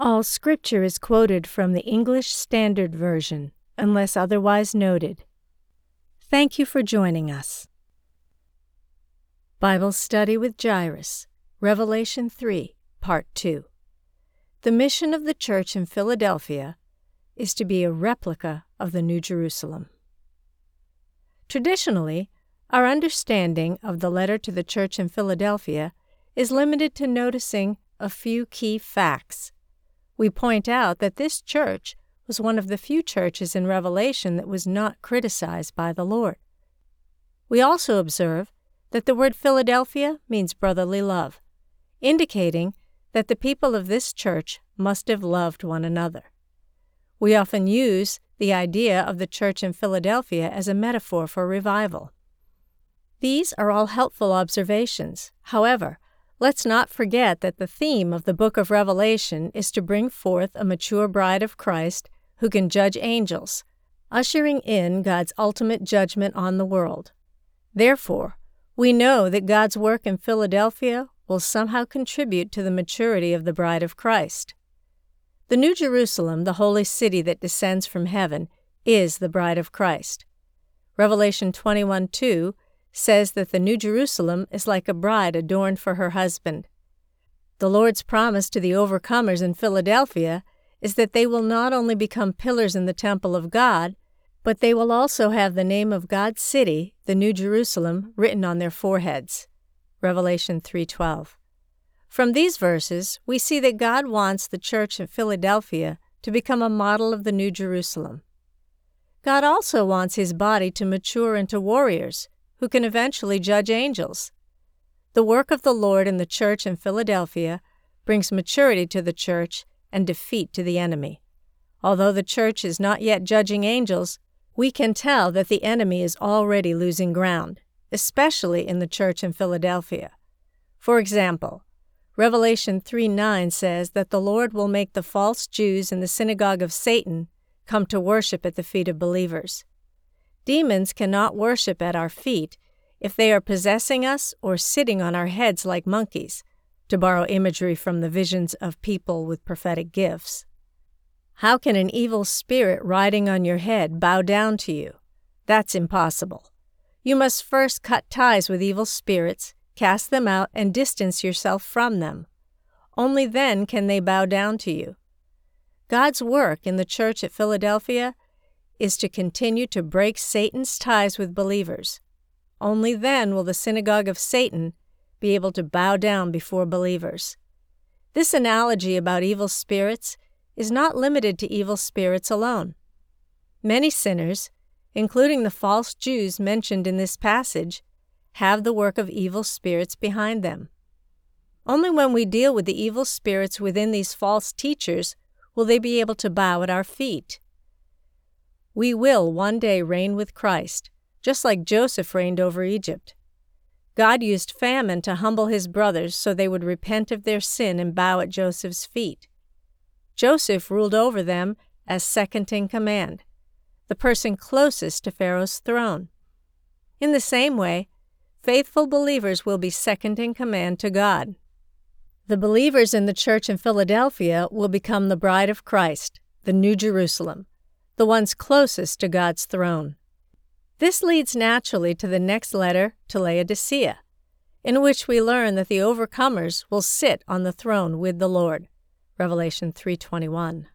All scripture is quoted from the English Standard Version, unless otherwise noted. Thank you for joining us. Bible Study with Jairus, Revelation 3, Part 2. The mission of the church in Philadelphia is to be a replica of the New Jerusalem. Traditionally, our understanding of the letter to the church in Philadelphia is limited to noticing a few key facts we point out that this church was one of the few churches in Revelation that was not criticized by the Lord. We also observe that the word Philadelphia means brotherly love, indicating that the people of this church must have loved one another. We often use the idea of the church in Philadelphia as a metaphor for revival. These are all helpful observations. However, Let's not forget that the theme of the book of Revelation is to bring forth a mature bride of Christ who can judge angels, ushering in God's ultimate judgment on the world. Therefore, we know that God's work in Philadelphia will somehow contribute to the maturity of the bride of Christ. The New Jerusalem, the holy city that descends from heaven, is the bride of Christ. Revelation 21 2 says that the New Jerusalem is like a bride adorned for her husband. The Lord's promise to the overcomers in Philadelphia is that they will not only become pillars in the temple of God, but they will also have the name of God's city, the New Jerusalem, written on their foreheads. Revelation 3:12. From these verses, we see that God wants the church in Philadelphia to become a model of the New Jerusalem. God also wants his body to mature into warriors who can eventually judge angels. The work of the Lord in the church in Philadelphia brings maturity to the church and defeat to the enemy. Although the church is not yet judging angels, we can tell that the enemy is already losing ground, especially in the church in Philadelphia. For example, Revelation 3 9 says that the Lord will make the false Jews in the synagogue of Satan come to worship at the feet of believers. Demons cannot worship at our feet if they are possessing us or sitting on our heads like monkeys, to borrow imagery from the visions of people with prophetic gifts. How can an evil spirit riding on your head bow down to you? That's impossible. You must first cut ties with evil spirits, cast them out, and distance yourself from them. Only then can they bow down to you. God's work in the church at Philadelphia is to continue to break Satan's ties with believers. Only then will the synagogue of Satan be able to bow down before believers. This analogy about evil spirits is not limited to evil spirits alone. Many sinners, including the false Jews mentioned in this passage, have the work of evil spirits behind them. Only when we deal with the evil spirits within these false teachers will they be able to bow at our feet. We will one day reign with Christ, just like Joseph reigned over Egypt. God used famine to humble his brothers so they would repent of their sin and bow at Joseph's feet. Joseph ruled over them as second in command, the person closest to Pharaoh's throne. In the same way, faithful believers will be second in command to God. The believers in the church in Philadelphia will become the bride of Christ, the New Jerusalem, the ones closest to God's throne. This leads naturally to the next letter to Laodicea, in which we learn that the overcomers will sit on the throne with the Lord. Revelation 3:21.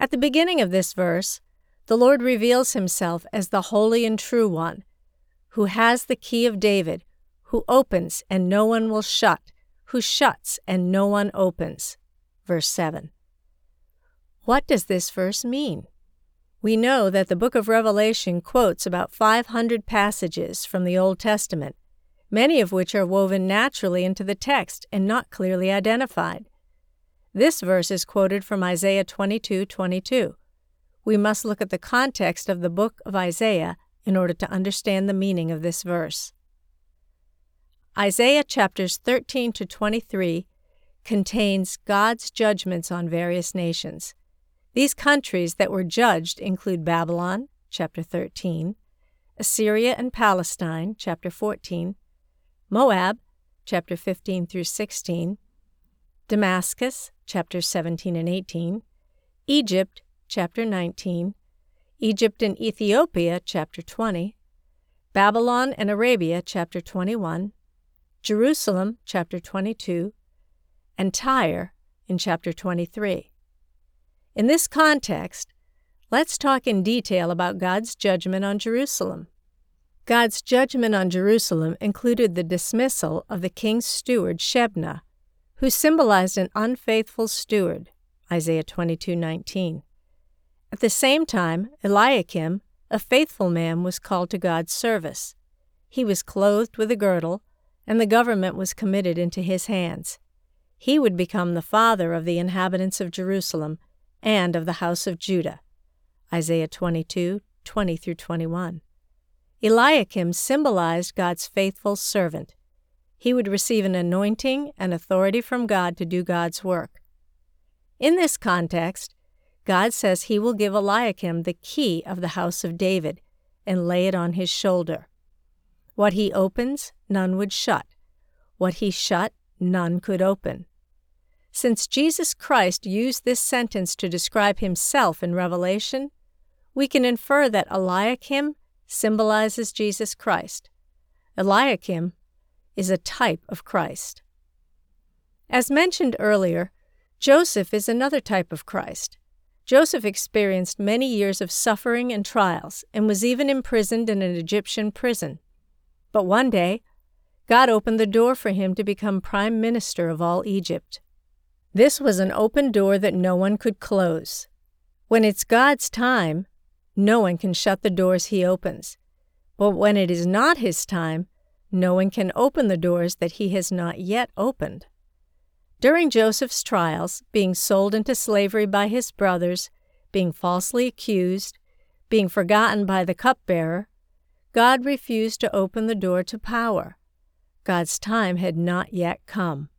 At the beginning of this verse, the Lord reveals himself as the holy and true one, who has the key of David, who opens and no one will shut, who shuts and no one opens. Verse 7. What does this verse mean? We know that the book of Revelation quotes about 500 passages from the Old Testament, many of which are woven naturally into the text and not clearly identified. This verse is quoted from Isaiah 22:22. We must look at the context of the book of Isaiah in order to understand the meaning of this verse. Isaiah chapters 13 to 23 contains God's judgments on various nations. These countries that were judged include Babylon, chapter 13, Assyria and Palestine, chapter 14, Moab, chapter 15 through 16, Damascus, chapters 17 and 18, Egypt, chapter 19, Egypt and Ethiopia, chapter 20, Babylon and Arabia, chapter 21, Jerusalem, chapter 22, and Tyre in chapter 23. In this context, let's talk in detail about God's judgment on Jerusalem. God's judgment on Jerusalem included the dismissal of the king's steward Shebna, who symbolized an unfaithful steward, Isaiah 22:19. At the same time, Eliakim, a faithful man, was called to God's service. He was clothed with a girdle, and the government was committed into his hands. He would become the father of the inhabitants of Jerusalem and of the house of Judah. Isaiah 22 20 through 21. Eliakim symbolized God's faithful servant. He would receive an anointing and authority from God to do God's work. In this context, God says he will give Eliakim the key of the house of David and lay it on his shoulder. What he opens, none would shut. What he shut, none could open. Since Jesus Christ used this sentence to describe himself in Revelation, we can infer that Eliakim symbolizes Jesus Christ. Eliakim is a type of Christ. As mentioned earlier, Joseph is another type of Christ. Joseph experienced many years of suffering and trials and was even imprisoned in an Egyptian prison. But one day, God opened the door for him to become prime minister of all Egypt. This was an open door that no one could close. When it's God's time, no one can shut the doors he opens. But when it is not his time, no one can open the doors that he has not yet opened. During Joseph's trials, being sold into slavery by his brothers, being falsely accused, being forgotten by the cupbearer, God refused to open the door to power. God's time had not yet come.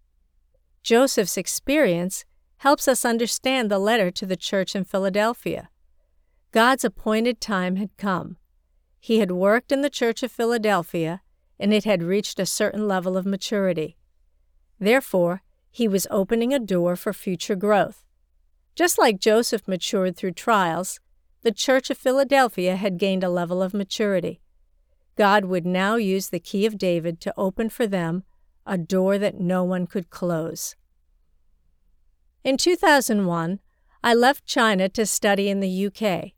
Joseph's experience helps us understand the letter to the church in Philadelphia. God's appointed time had come. He had worked in the church of Philadelphia, and it had reached a certain level of maturity. Therefore, he was opening a door for future growth. Just like Joseph matured through trials, the Church of Philadelphia had gained a level of maturity. God would now use the key of David to open for them a door that no one could close. In 2001, I left China to study in the UK.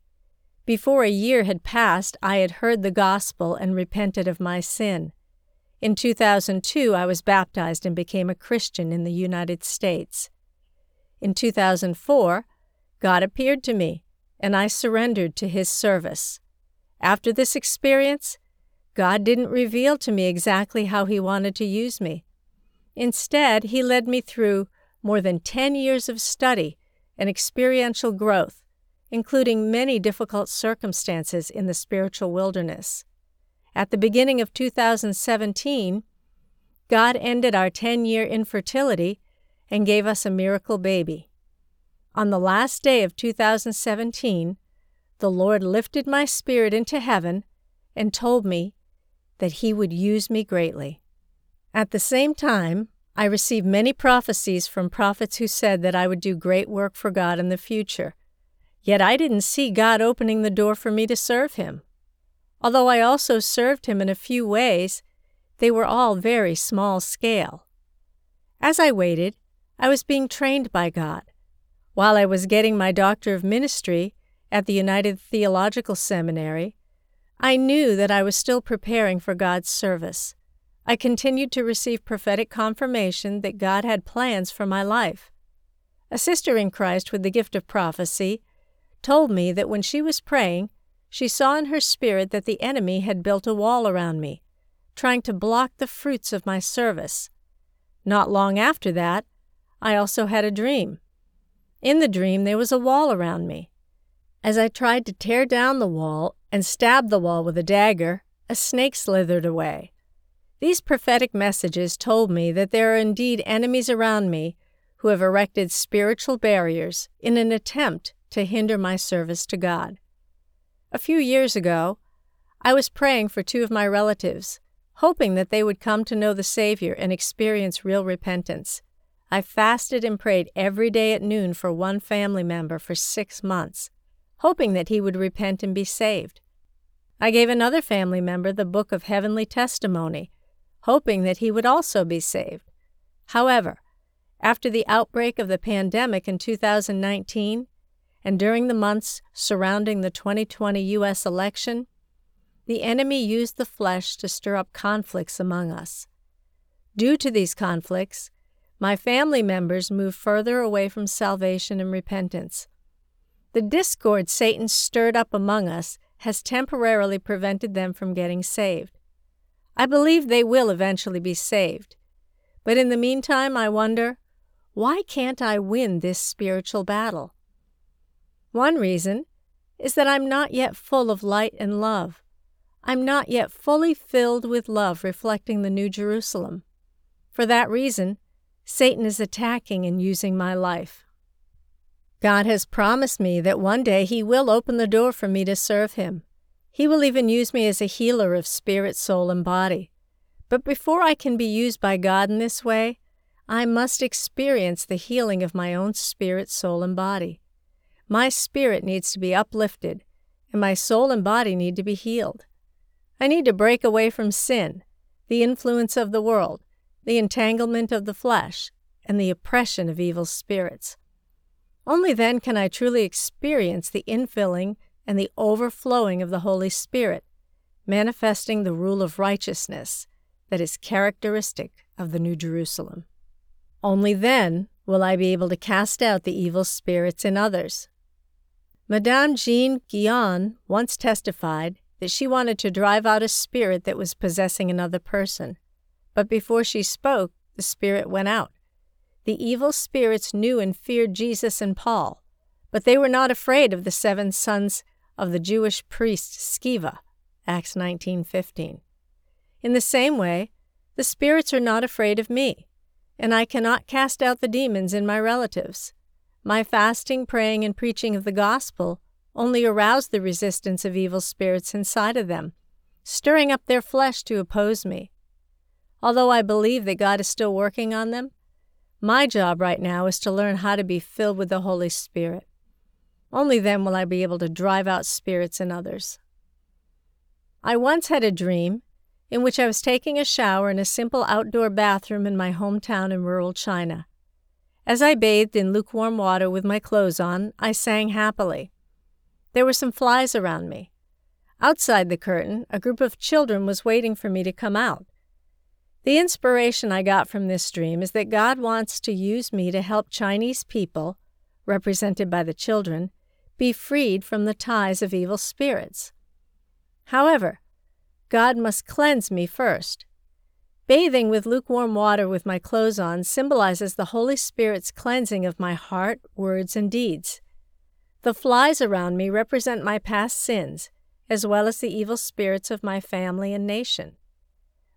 Before a year had passed, I had heard the gospel and repented of my sin. In 2002, I was baptized and became a Christian in the United States. In 2004, God appeared to me, and I surrendered to His service. After this experience, God didn't reveal to me exactly how He wanted to use me. Instead, He led me through more than 10 years of study and experiential growth, including many difficult circumstances in the spiritual wilderness. At the beginning of 2017, God ended our 10 year infertility and gave us a miracle baby. On the last day of 2017, the Lord lifted my spirit into heaven and told me that He would use me greatly. At the same time, I received many prophecies from prophets who said that I would do great work for God in the future. Yet I didn't see God opening the door for me to serve Him. Although I also served him in a few ways, they were all very small scale. As I waited, I was being trained by God. While I was getting my Doctor of Ministry at the United Theological Seminary, I knew that I was still preparing for God's service. I continued to receive prophetic confirmation that God had plans for my life. A sister in Christ with the gift of prophecy told me that when she was praying, she saw in her spirit that the enemy had built a wall around me, trying to block the fruits of my service. Not long after that, I also had a dream In the dream, there was a wall around me. As I tried to tear down the wall and stabbed the wall with a dagger, a snake slithered away. These prophetic messages told me that there are indeed enemies around me who have erected spiritual barriers in an attempt to hinder my service to God. A few years ago, I was praying for two of my relatives, hoping that they would come to know the Savior and experience real repentance. I fasted and prayed every day at noon for one family member for six months, hoping that he would repent and be saved. I gave another family member the book of heavenly testimony, hoping that he would also be saved. However, after the outbreak of the pandemic in 2019 and during the months surrounding the 2020 U.S. election, the enemy used the flesh to stir up conflicts among us. Due to these conflicts, my family members moved further away from salvation and repentance. The discord Satan stirred up among us has temporarily prevented them from getting saved. I believe they will eventually be saved. But in the meantime, I wonder why can't I win this spiritual battle? One reason is that I'm not yet full of light and love. I'm not yet fully filled with love reflecting the New Jerusalem. For that reason, Satan is attacking and using my life. God has promised me that one day He will open the door for me to serve Him. He will even use me as a healer of spirit, soul, and body. But before I can be used by God in this way, I must experience the healing of my own spirit, soul, and body. My spirit needs to be uplifted, and my soul and body need to be healed. I need to break away from sin, the influence of the world, the entanglement of the flesh, and the oppression of evil spirits. Only then can I truly experience the infilling and the overflowing of the Holy Spirit, manifesting the rule of righteousness that is characteristic of the New Jerusalem. Only then will I be able to cast out the evil spirits in others. Madame Jeanne Guyon once testified that she wanted to drive out a spirit that was possessing another person. But before she spoke, the spirit went out. The evil spirits knew and feared Jesus and Paul, but they were not afraid of the seven sons of the Jewish priest Sceva, Acts 19:15. In the same way, the spirits are not afraid of me, and I cannot cast out the demons in my relatives. My fasting, praying, and preaching of the gospel only arouse the resistance of evil spirits inside of them, stirring up their flesh to oppose me. Although I believe that God is still working on them, my job right now is to learn how to be filled with the Holy Spirit. Only then will I be able to drive out spirits in others. I once had a dream in which I was taking a shower in a simple outdoor bathroom in my hometown in rural China. As I bathed in lukewarm water with my clothes on, I sang happily. There were some flies around me. Outside the curtain, a group of children was waiting for me to come out. The inspiration I got from this dream is that God wants to use me to help Chinese people, represented by the children, be freed from the ties of evil spirits. However, God must cleanse me first. Bathing with lukewarm water with my clothes on symbolizes the Holy Spirit's cleansing of my heart, words, and deeds. The flies around me represent my past sins, as well as the evil spirits of my family and nation.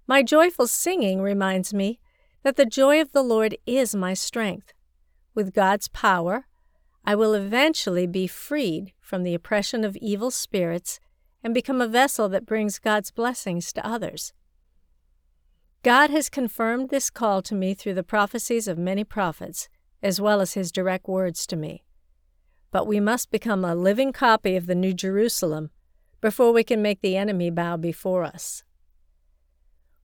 My joyful singing reminds me that the joy of the Lord is my strength. With God's power, I will eventually be freed from the oppression of evil spirits and become a vessel that brings God's blessings to others. God has confirmed this call to me through the prophecies of many prophets, as well as his direct words to me but we must become a living copy of the New Jerusalem before we can make the enemy bow before us.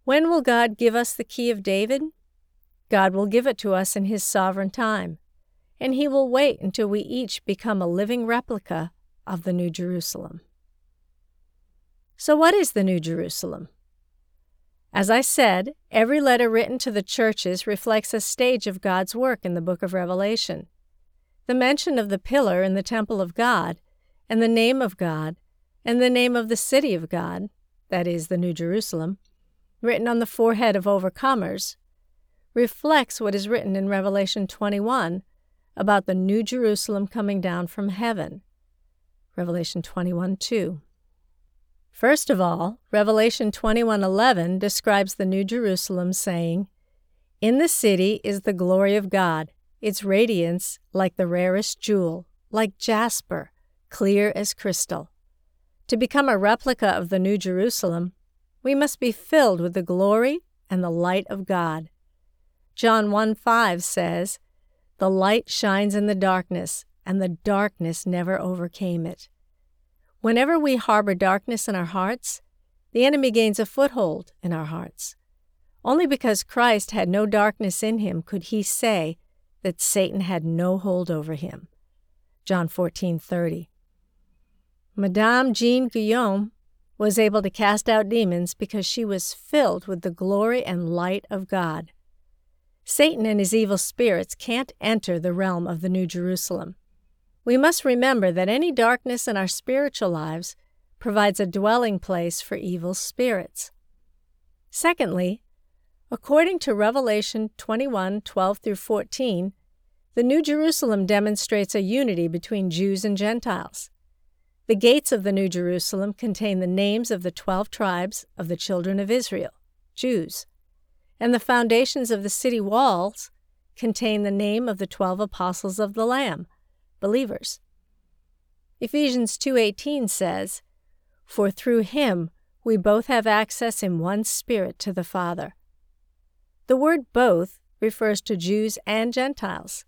When will God give us the key of David? God will give it to us in His sovereign time, and He will wait until we each become a living replica of the New Jerusalem. So, what is the New Jerusalem? As I said, every letter written to the churches reflects a stage of God's work in the book of Revelation. The mention of the pillar in the temple of God, and the name of God, and the name of the city of God, that is, the New Jerusalem, written on the forehead of overcomers, reflects what is written in Revelation 21 about the New Jerusalem coming down from heaven. Revelation 21 2. First of all, Revelation 21:11 describes the New Jerusalem saying, "In the city is the glory of God, its radiance like the rarest jewel, like jasper, clear as crystal." To become a replica of the New Jerusalem, we must be filled with the glory and the light of God. John 1 5 says, The light shines in the darkness, and the darkness never overcame it. Whenever we harbor darkness in our hearts, the enemy gains a foothold in our hearts. Only because Christ had no darkness in him could he say that Satan had no hold over him. John 14:30. Madame Jeanne Guyon was able to cast out demons because she was filled with the glory and light of God. Satan and his evil spirits can't enter the realm of the New Jerusalem. We must remember that any darkness in our spiritual lives provides a dwelling place for evil spirits. Secondly, according to Revelation 21 12 through 14, the New Jerusalem demonstrates a unity between Jews and Gentiles. The gates of the New Jerusalem contain the names of the twelve tribes of the children of Israel, Jews, and the foundations of the city walls contain the name of the twelve apostles of the Lamb, believers. Ephesians 2:18 says, "For through him we both have access in one spirit to the Father." The word both refers to Jews and Gentiles.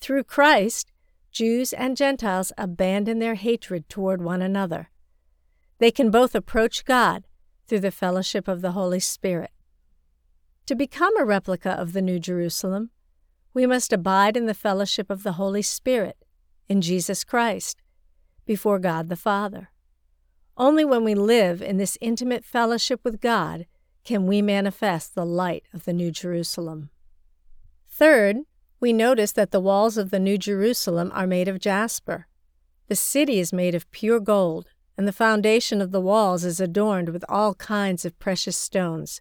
Through Christ, Jews and Gentiles abandon their hatred toward one another. They can both approach God through the fellowship of the Holy Spirit. To become a replica of the New Jerusalem, we must abide in the fellowship of the Holy Spirit in Jesus Christ before God the Father. Only when we live in this intimate fellowship with God can we manifest the light of the New Jerusalem. Third, we notice that the walls of the New Jerusalem are made of jasper. The city is made of pure gold, and the foundation of the walls is adorned with all kinds of precious stones.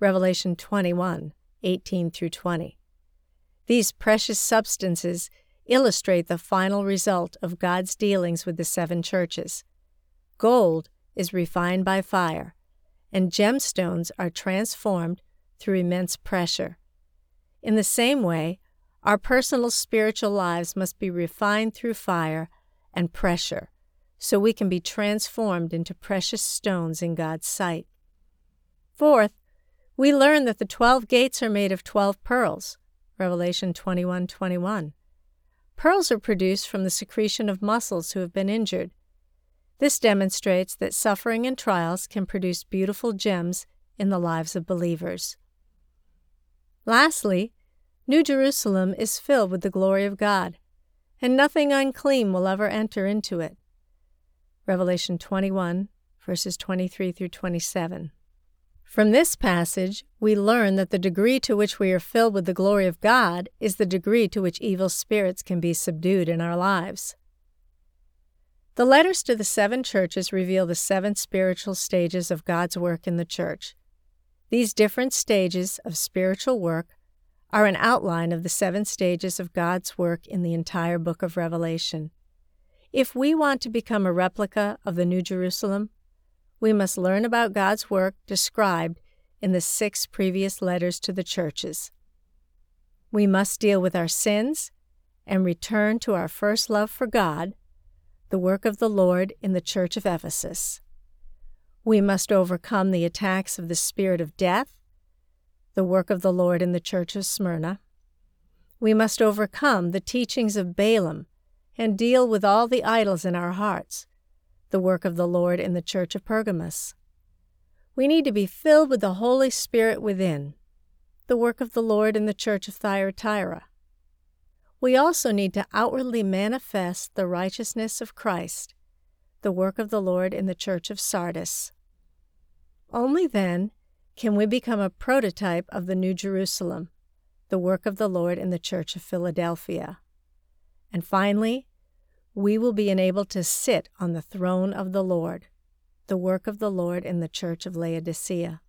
Revelation 21 18 through 20. These precious substances illustrate the final result of God's dealings with the seven churches. Gold is refined by fire, and gemstones are transformed through immense pressure. In the same way, our personal spiritual lives must be refined through fire and pressure so we can be transformed into precious stones in God's sight. Fourth, we learn that the 12 gates are made of 12 pearls. Revelation 21:21. Pearls are produced from the secretion of mussels who have been injured. This demonstrates that suffering and trials can produce beautiful gems in the lives of believers. Lastly, New Jerusalem is filled with the glory of God, and nothing unclean will ever enter into it. Revelation 21, verses 23 through 27. From this passage, we learn that the degree to which we are filled with the glory of God is the degree to which evil spirits can be subdued in our lives. The letters to the seven churches reveal the seven spiritual stages of God's work in the church. These different stages of spiritual work are an outline of the seven stages of God's work in the entire book of Revelation. If we want to become a replica of the New Jerusalem, we must learn about God's work described in the six previous letters to the churches. We must deal with our sins and return to our first love for God, the work of the Lord in the church of Ephesus. We must overcome the attacks of the spirit of death, the work of the Lord in the church of Smyrna. We must overcome the teachings of Balaam and deal with all the idols in our hearts, the work of the Lord in the church of Pergamos. We need to be filled with the Holy Spirit within, the work of the Lord in the church of Thyatira. We also need to outwardly manifest the righteousness of Christ, the work of the Lord in the church of Sardis. Only then can we become a prototype of the New Jerusalem, the work of the Lord in the church of Philadelphia. And finally, we will be enabled to sit on the throne of the Lord, the work of the Lord in the church of Laodicea.